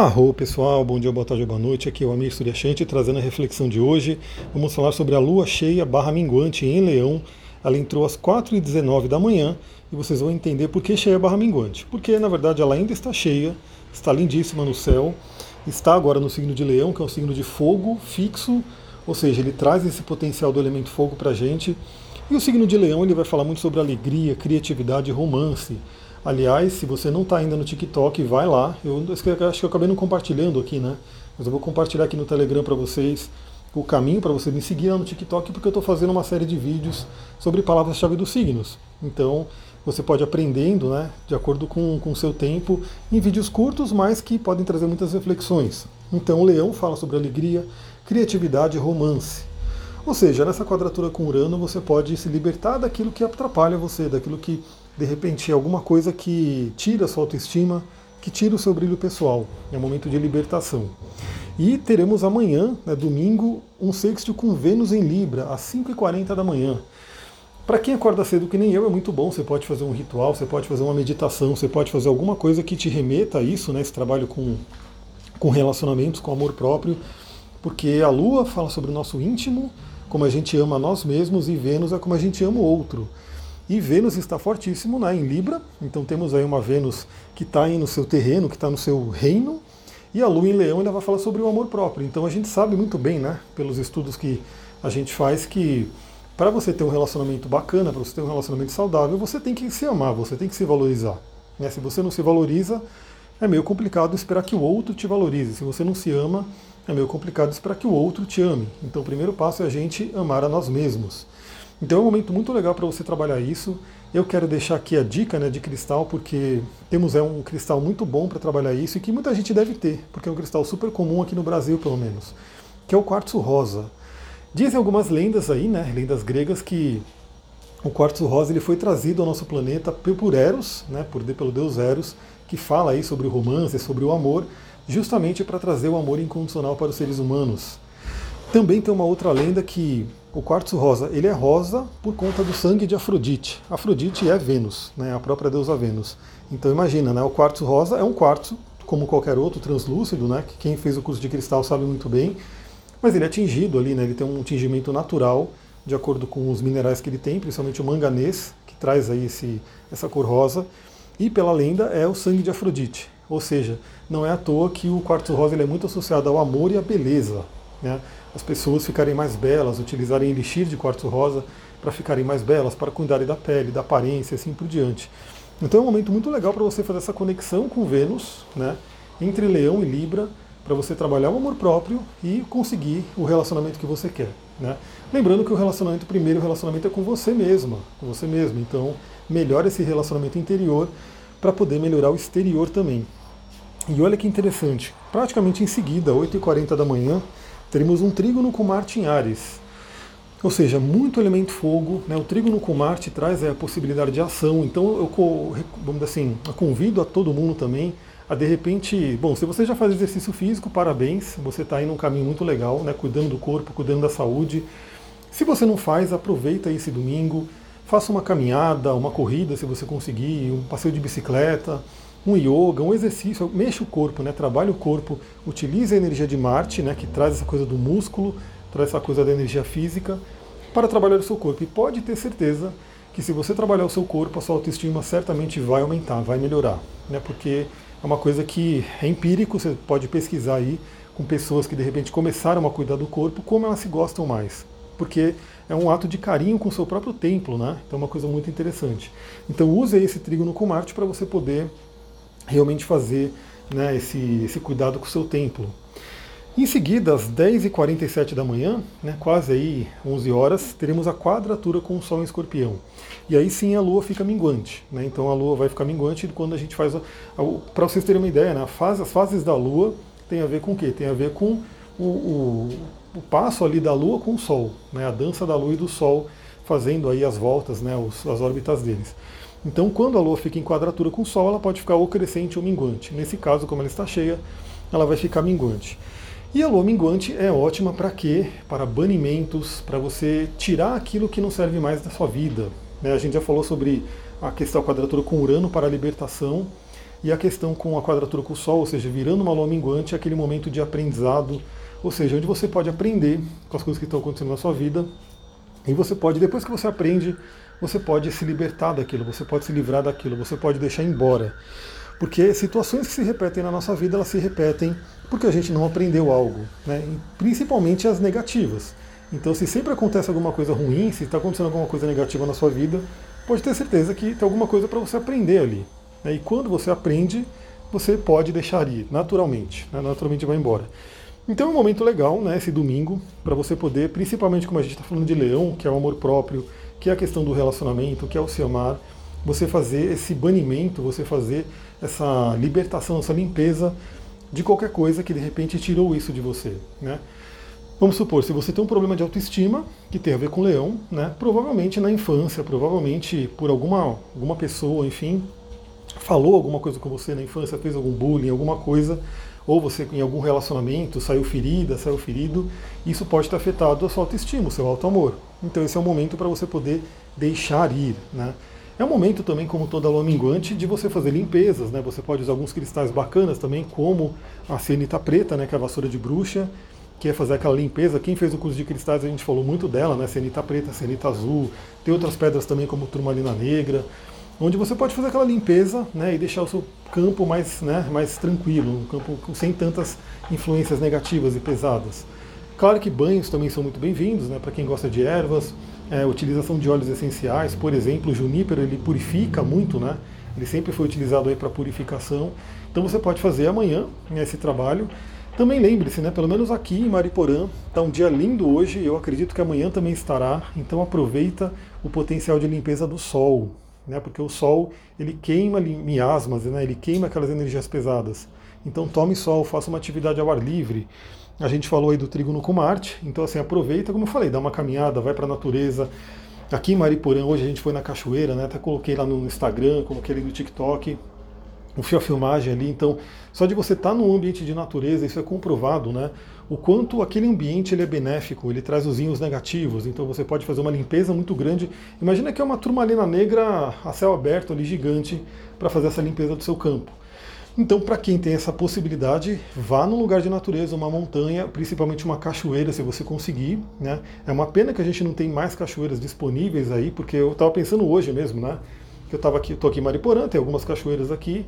Arro pessoal, bom dia, boa tarde, boa noite. Aqui é o Amir Suryashanti trazendo a reflexão de hoje. Vamos falar sobre a lua cheia barra minguante em Leão. Ela entrou às 4h19 da manhã e vocês vão entender por que cheia barra minguante. Porque na verdade ela ainda está cheia, está lindíssima no céu, está agora no signo de Leão, que é um signo de fogo fixo, ou seja, ele traz esse potencial do elemento fogo para a gente. E o signo de Leão ele vai falar muito sobre alegria, criatividade e romance. Aliás, se você não está ainda no TikTok, vai lá. Eu acho que eu acabei não compartilhando aqui, né? Mas eu vou compartilhar aqui no Telegram para vocês o caminho para você me seguir lá no TikTok, porque eu estou fazendo uma série de vídeos sobre palavras-chave dos signos. Então, você pode aprendendo, né, de acordo com o seu tempo, em vídeos curtos, mas que podem trazer muitas reflexões. Então, o leão fala sobre alegria, criatividade e romance. Ou seja, nessa quadratura com Urano, você pode se libertar daquilo que atrapalha você, daquilo que de repente alguma coisa que tira a sua autoestima, que tira o seu brilho pessoal. É um momento de libertação. E teremos amanhã, né, domingo, um sexto com Vênus em Libra, às 5h40 da manhã. Para quem acorda cedo que nem eu, é muito bom. Você pode fazer um ritual, você pode fazer uma meditação, você pode fazer alguma coisa que te remeta a isso, né, esse trabalho com, com relacionamentos, com amor próprio, porque a Lua fala sobre o nosso íntimo, como a gente ama nós mesmos, e Vênus é como a gente ama o outro. E Vênus está fortíssimo né, em Libra, então temos aí uma Vênus que está no seu terreno, que está no seu reino, e a Lua em Leão ainda vai falar sobre o amor próprio. Então a gente sabe muito bem, né, pelos estudos que a gente faz, que para você ter um relacionamento bacana, para você ter um relacionamento saudável, você tem que se amar, você tem que se valorizar. Né? Se você não se valoriza, é meio complicado esperar que o outro te valorize. Se você não se ama, é meio complicado esperar que o outro te ame. Então o primeiro passo é a gente amar a nós mesmos. Então é um momento muito legal para você trabalhar isso. Eu quero deixar aqui a dica né, de cristal, porque temos é, um cristal muito bom para trabalhar isso e que muita gente deve ter, porque é um cristal super comum aqui no Brasil, pelo menos, que é o quartzo rosa. Dizem algumas lendas aí, né, lendas gregas, que o quartzo rosa ele foi trazido ao nosso planeta por Eros, né, por, pelo deus Eros, que fala aí sobre o romance, sobre o amor, justamente para trazer o amor incondicional para os seres humanos. Também tem uma outra lenda que o quartzo rosa, ele é rosa por conta do sangue de Afrodite. Afrodite é Vênus, né, a própria deusa Vênus. Então imagina, né, o quartzo rosa é um quartzo, como qualquer outro, translúcido, né, que quem fez o curso de cristal sabe muito bem, mas ele é tingido ali, né, ele tem um tingimento natural, de acordo com os minerais que ele tem, principalmente o manganês, que traz aí esse, essa cor rosa, e pela lenda é o sangue de Afrodite. Ou seja, não é à toa que o quartzo rosa ele é muito associado ao amor e à beleza. Né? As pessoas ficarem mais belas, utilizarem elixir de quartzo rosa para ficarem mais belas, para cuidarem da pele, da aparência, assim por diante. Então é um momento muito legal para você fazer essa conexão com Vênus, né, entre Leão e Libra, para você trabalhar o amor próprio e conseguir o relacionamento que você quer. Né? Lembrando que o relacionamento, primeiro o relacionamento é com você mesma, com você mesmo. Então melhore esse relacionamento interior para poder melhorar o exterior também. E olha que interessante, praticamente em seguida, 8h40 da manhã, teremos um trígono com Marte em Ares. Ou seja, muito elemento fogo. Né? O trígono com Marte traz é, a possibilidade de ação. Então eu, vamos assim, eu convido a todo mundo também a de repente, bom, se você já faz exercício físico, parabéns, você está indo um caminho muito legal, né? cuidando do corpo, cuidando da saúde. Se você não faz, aproveita esse domingo, faça uma caminhada, uma corrida, se você conseguir, um passeio de bicicleta, um yoga, um exercício, mexa o corpo, né? trabalhe o corpo, utilize a energia de Marte, né? que traz essa coisa do músculo, traz essa coisa da energia física, para trabalhar o seu corpo. E pode ter certeza que se você trabalhar o seu corpo, a sua autoestima certamente vai aumentar, vai melhorar. Né? Porque é uma coisa que é empírico, você pode pesquisar aí com pessoas que de repente começaram a cuidar do corpo, como elas se gostam mais. Porque é um ato de carinho com o seu próprio templo, né? Então é uma coisa muito interessante. Então use esse trígono com Marte para você poder realmente fazer né, esse, esse cuidado com o seu templo. Em seguida, às 10h47 da manhã, né, quase aí 11 horas, teremos a quadratura com o Sol em Escorpião. E aí sim a Lua fica minguante. Né, então a Lua vai ficar minguante quando a gente faz. Para vocês terem uma ideia, né, fase, as fases da Lua tem a ver com o quê? Tem a ver com o, o, o passo ali da Lua com o Sol, né, a dança da Lua e do Sol fazendo aí as voltas, né, os, as órbitas deles. Então, quando a Lua fica em quadratura com o Sol, ela pode ficar ou crescente ou minguante. Nesse caso, como ela está cheia, ela vai ficar minguante. E a Lua minguante é ótima para quê? Para banimentos, para você tirar aquilo que não serve mais da sua vida. Né? A gente já falou sobre a questão da quadratura com Urano para a libertação. E a questão com a quadratura com o Sol, ou seja, virando uma lua minguante, é aquele momento de aprendizado, ou seja, onde você pode aprender com as coisas que estão acontecendo na sua vida. E você pode, depois que você aprende, você pode se libertar daquilo, você pode se livrar daquilo, você pode deixar embora. Porque situações que se repetem na nossa vida, elas se repetem porque a gente não aprendeu algo, né? principalmente as negativas. Então, se sempre acontece alguma coisa ruim, se está acontecendo alguma coisa negativa na sua vida, pode ter certeza que tem alguma coisa para você aprender ali. Né? E quando você aprende, você pode deixar ir, naturalmente. Né? Naturalmente vai embora. Então é um momento legal, né, esse domingo, para você poder, principalmente como a gente está falando de leão, que é o amor próprio, que é a questão do relacionamento, que é o se amar, você fazer esse banimento, você fazer essa libertação, essa limpeza de qualquer coisa que de repente tirou isso de você. Né? Vamos supor, se você tem um problema de autoestima, que tem a ver com leão, né? provavelmente na infância, provavelmente por alguma, alguma pessoa, enfim, falou alguma coisa com você na infância, fez algum bullying, alguma coisa, ou você em algum relacionamento saiu ferida, saiu ferido, isso pode ter afetado a sua autoestima, o seu auto-amor. Então esse é o momento para você poder deixar ir. Né? É um momento também, como toda lua minguante, de você fazer limpezas, né? Você pode usar alguns cristais bacanas também, como a cianita preta, né? Que é a vassoura de bruxa, que é fazer aquela limpeza. Quem fez o curso de cristais, a gente falou muito dela, né? Cianita preta, cianita azul. Tem outras pedras também, como turmalina negra, onde você pode fazer aquela limpeza, né? E deixar o seu campo mais, né? Mais tranquilo, um campo sem tantas influências negativas e pesadas. Claro que banhos também são muito bem-vindos, né? Para quem gosta de ervas é, utilização de óleos essenciais, por exemplo, o junípero ele purifica muito, né? Ele sempre foi utilizado aí para purificação. Então você pode fazer amanhã né, esse trabalho. Também lembre-se, né, pelo menos aqui em Mariporã, está um dia lindo hoje, eu acredito que amanhã também estará, então aproveita o potencial de limpeza do sol, né, porque o sol ele queima miasmas, né, ele queima aquelas energias pesadas. Então tome sol, faça uma atividade ao ar livre, a gente falou aí do trígono com Marte, então assim, aproveita, como eu falei, dá uma caminhada, vai para a natureza. Aqui em Mariporã, hoje a gente foi na cachoeira, né? Até coloquei lá no Instagram, coloquei ali no TikTok, um fio a filmagem ali. Então, só de você estar tá num ambiente de natureza, isso é comprovado, né? O quanto aquele ambiente ele é benéfico, ele traz os íons negativos, então você pode fazer uma limpeza muito grande. Imagina que é uma turmalina negra a céu aberto ali, gigante, para fazer essa limpeza do seu campo. Então, para quem tem essa possibilidade, vá num lugar de natureza, uma montanha, principalmente uma cachoeira, se você conseguir. Né? É uma pena que a gente não tem mais cachoeiras disponíveis aí, porque eu estava pensando hoje mesmo, né? Que eu estava aqui, tô aqui em Mariporã, tem algumas cachoeiras aqui,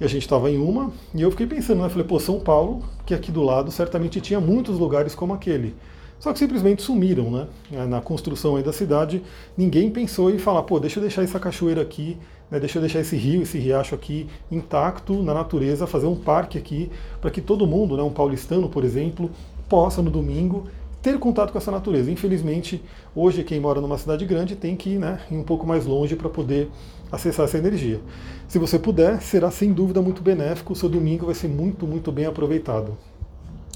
e a gente estava em uma, e eu fiquei pensando, né? Falei, pô, São Paulo, que aqui do lado certamente tinha muitos lugares como aquele. Só que simplesmente sumiram, né? Na construção aí da cidade, ninguém pensou em falar, pô, deixa eu deixar essa cachoeira aqui né, deixa eu deixar esse rio, esse riacho aqui intacto na natureza, fazer um parque aqui, para que todo mundo, né, um paulistano, por exemplo, possa no domingo ter contato com essa natureza. Infelizmente, hoje quem mora numa cidade grande tem que ir, né, ir um pouco mais longe para poder acessar essa energia. Se você puder, será sem dúvida muito benéfico, o seu domingo vai ser muito, muito bem aproveitado.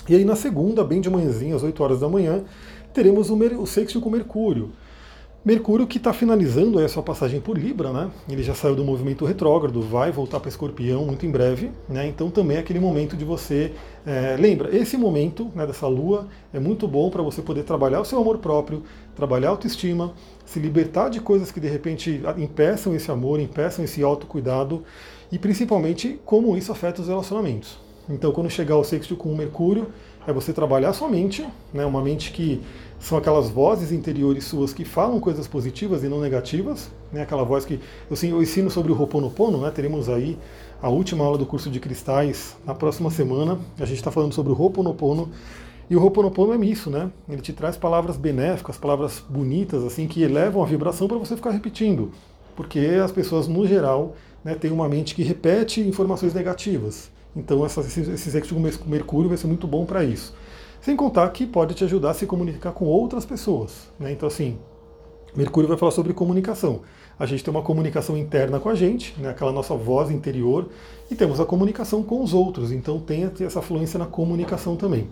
E aí na segunda, bem de manhãzinha, às 8 horas da manhã, teremos o, o sexto com Mercúrio. Mercúrio que está finalizando a sua passagem por Libra, né? Ele já saiu do movimento retrógrado, vai voltar para Escorpião muito em breve, né? Então também é aquele momento de você é, lembra esse momento né, dessa Lua é muito bom para você poder trabalhar o seu amor próprio, trabalhar a autoestima, se libertar de coisas que de repente impeçam esse amor, impeçam esse autocuidado e principalmente como isso afeta os relacionamentos. Então quando chegar o sexto com o Mercúrio é você trabalhar sua mente, né? Uma mente que são aquelas vozes interiores suas que falam coisas positivas e não negativas, né? aquela voz que eu, assim, eu ensino sobre o Ho'oponopono, né? teremos aí a última aula do curso de cristais na próxima semana, a gente está falando sobre o Ho'oponopono, e o Ho'oponopono é isso, né? Ele te traz palavras benéficas, palavras bonitas, assim, que elevam a vibração para você ficar repetindo, porque as pessoas, no geral, né, têm uma mente que repete informações negativas. Então, essa, esse, esse sexto com Mercúrio vai ser muito bom para isso. Sem contar que pode te ajudar a se comunicar com outras pessoas. Né? Então, assim, Mercúrio vai falar sobre comunicação. A gente tem uma comunicação interna com a gente, né? aquela nossa voz interior, e temos a comunicação com os outros. Então, tenha essa fluência na comunicação também.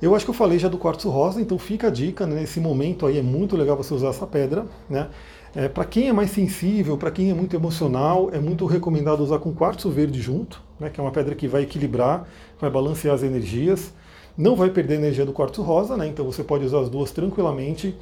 Eu acho que eu falei já do quartzo rosa, então fica a dica, né? nesse momento aí é muito legal você usar essa pedra, né? É, para quem é mais sensível, para quem é muito emocional, é muito recomendado usar com quartzo verde junto, né? que é uma pedra que vai equilibrar, vai balancear as energias não vai perder a energia do quartzo rosa, né? Então você pode usar as duas tranquilamente.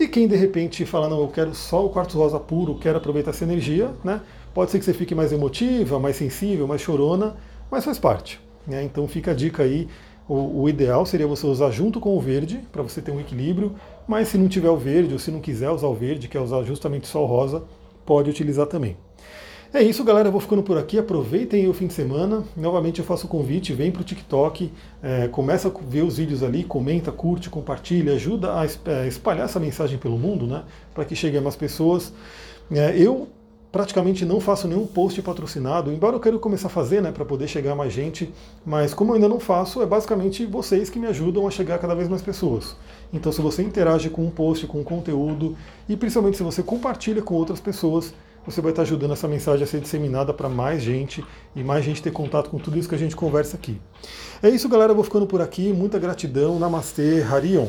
E quem de repente fala, não, eu quero só o quartzo rosa puro, quero aproveitar essa energia, né? Pode ser que você fique mais emotiva, mais sensível, mais chorona, mas faz parte. Né? Então fica a dica aí. O, o ideal seria você usar junto com o verde, para você ter um equilíbrio, mas se não tiver o verde, ou se não quiser usar o verde, quer usar justamente só o rosa, pode utilizar também. É isso, galera. Eu vou ficando por aqui. Aproveitem o fim de semana. Novamente eu faço o convite, vem para o TikTok, é, começa a ver os vídeos ali, comenta, curte, compartilha, ajuda a é, espalhar essa mensagem pelo mundo, né? Para que chegue a mais pessoas. É, eu praticamente não faço nenhum post patrocinado, embora eu queira começar a fazer, né, para poder chegar a mais gente, mas como eu ainda não faço, é basicamente vocês que me ajudam a chegar a cada vez mais pessoas. Então, se você interage com um post, com um conteúdo, e principalmente se você compartilha com outras pessoas, você vai estar ajudando essa mensagem a ser disseminada para mais gente e mais gente ter contato com tudo isso que a gente conversa aqui. É isso, galera. Eu vou ficando por aqui. Muita gratidão. Namastê, Harion.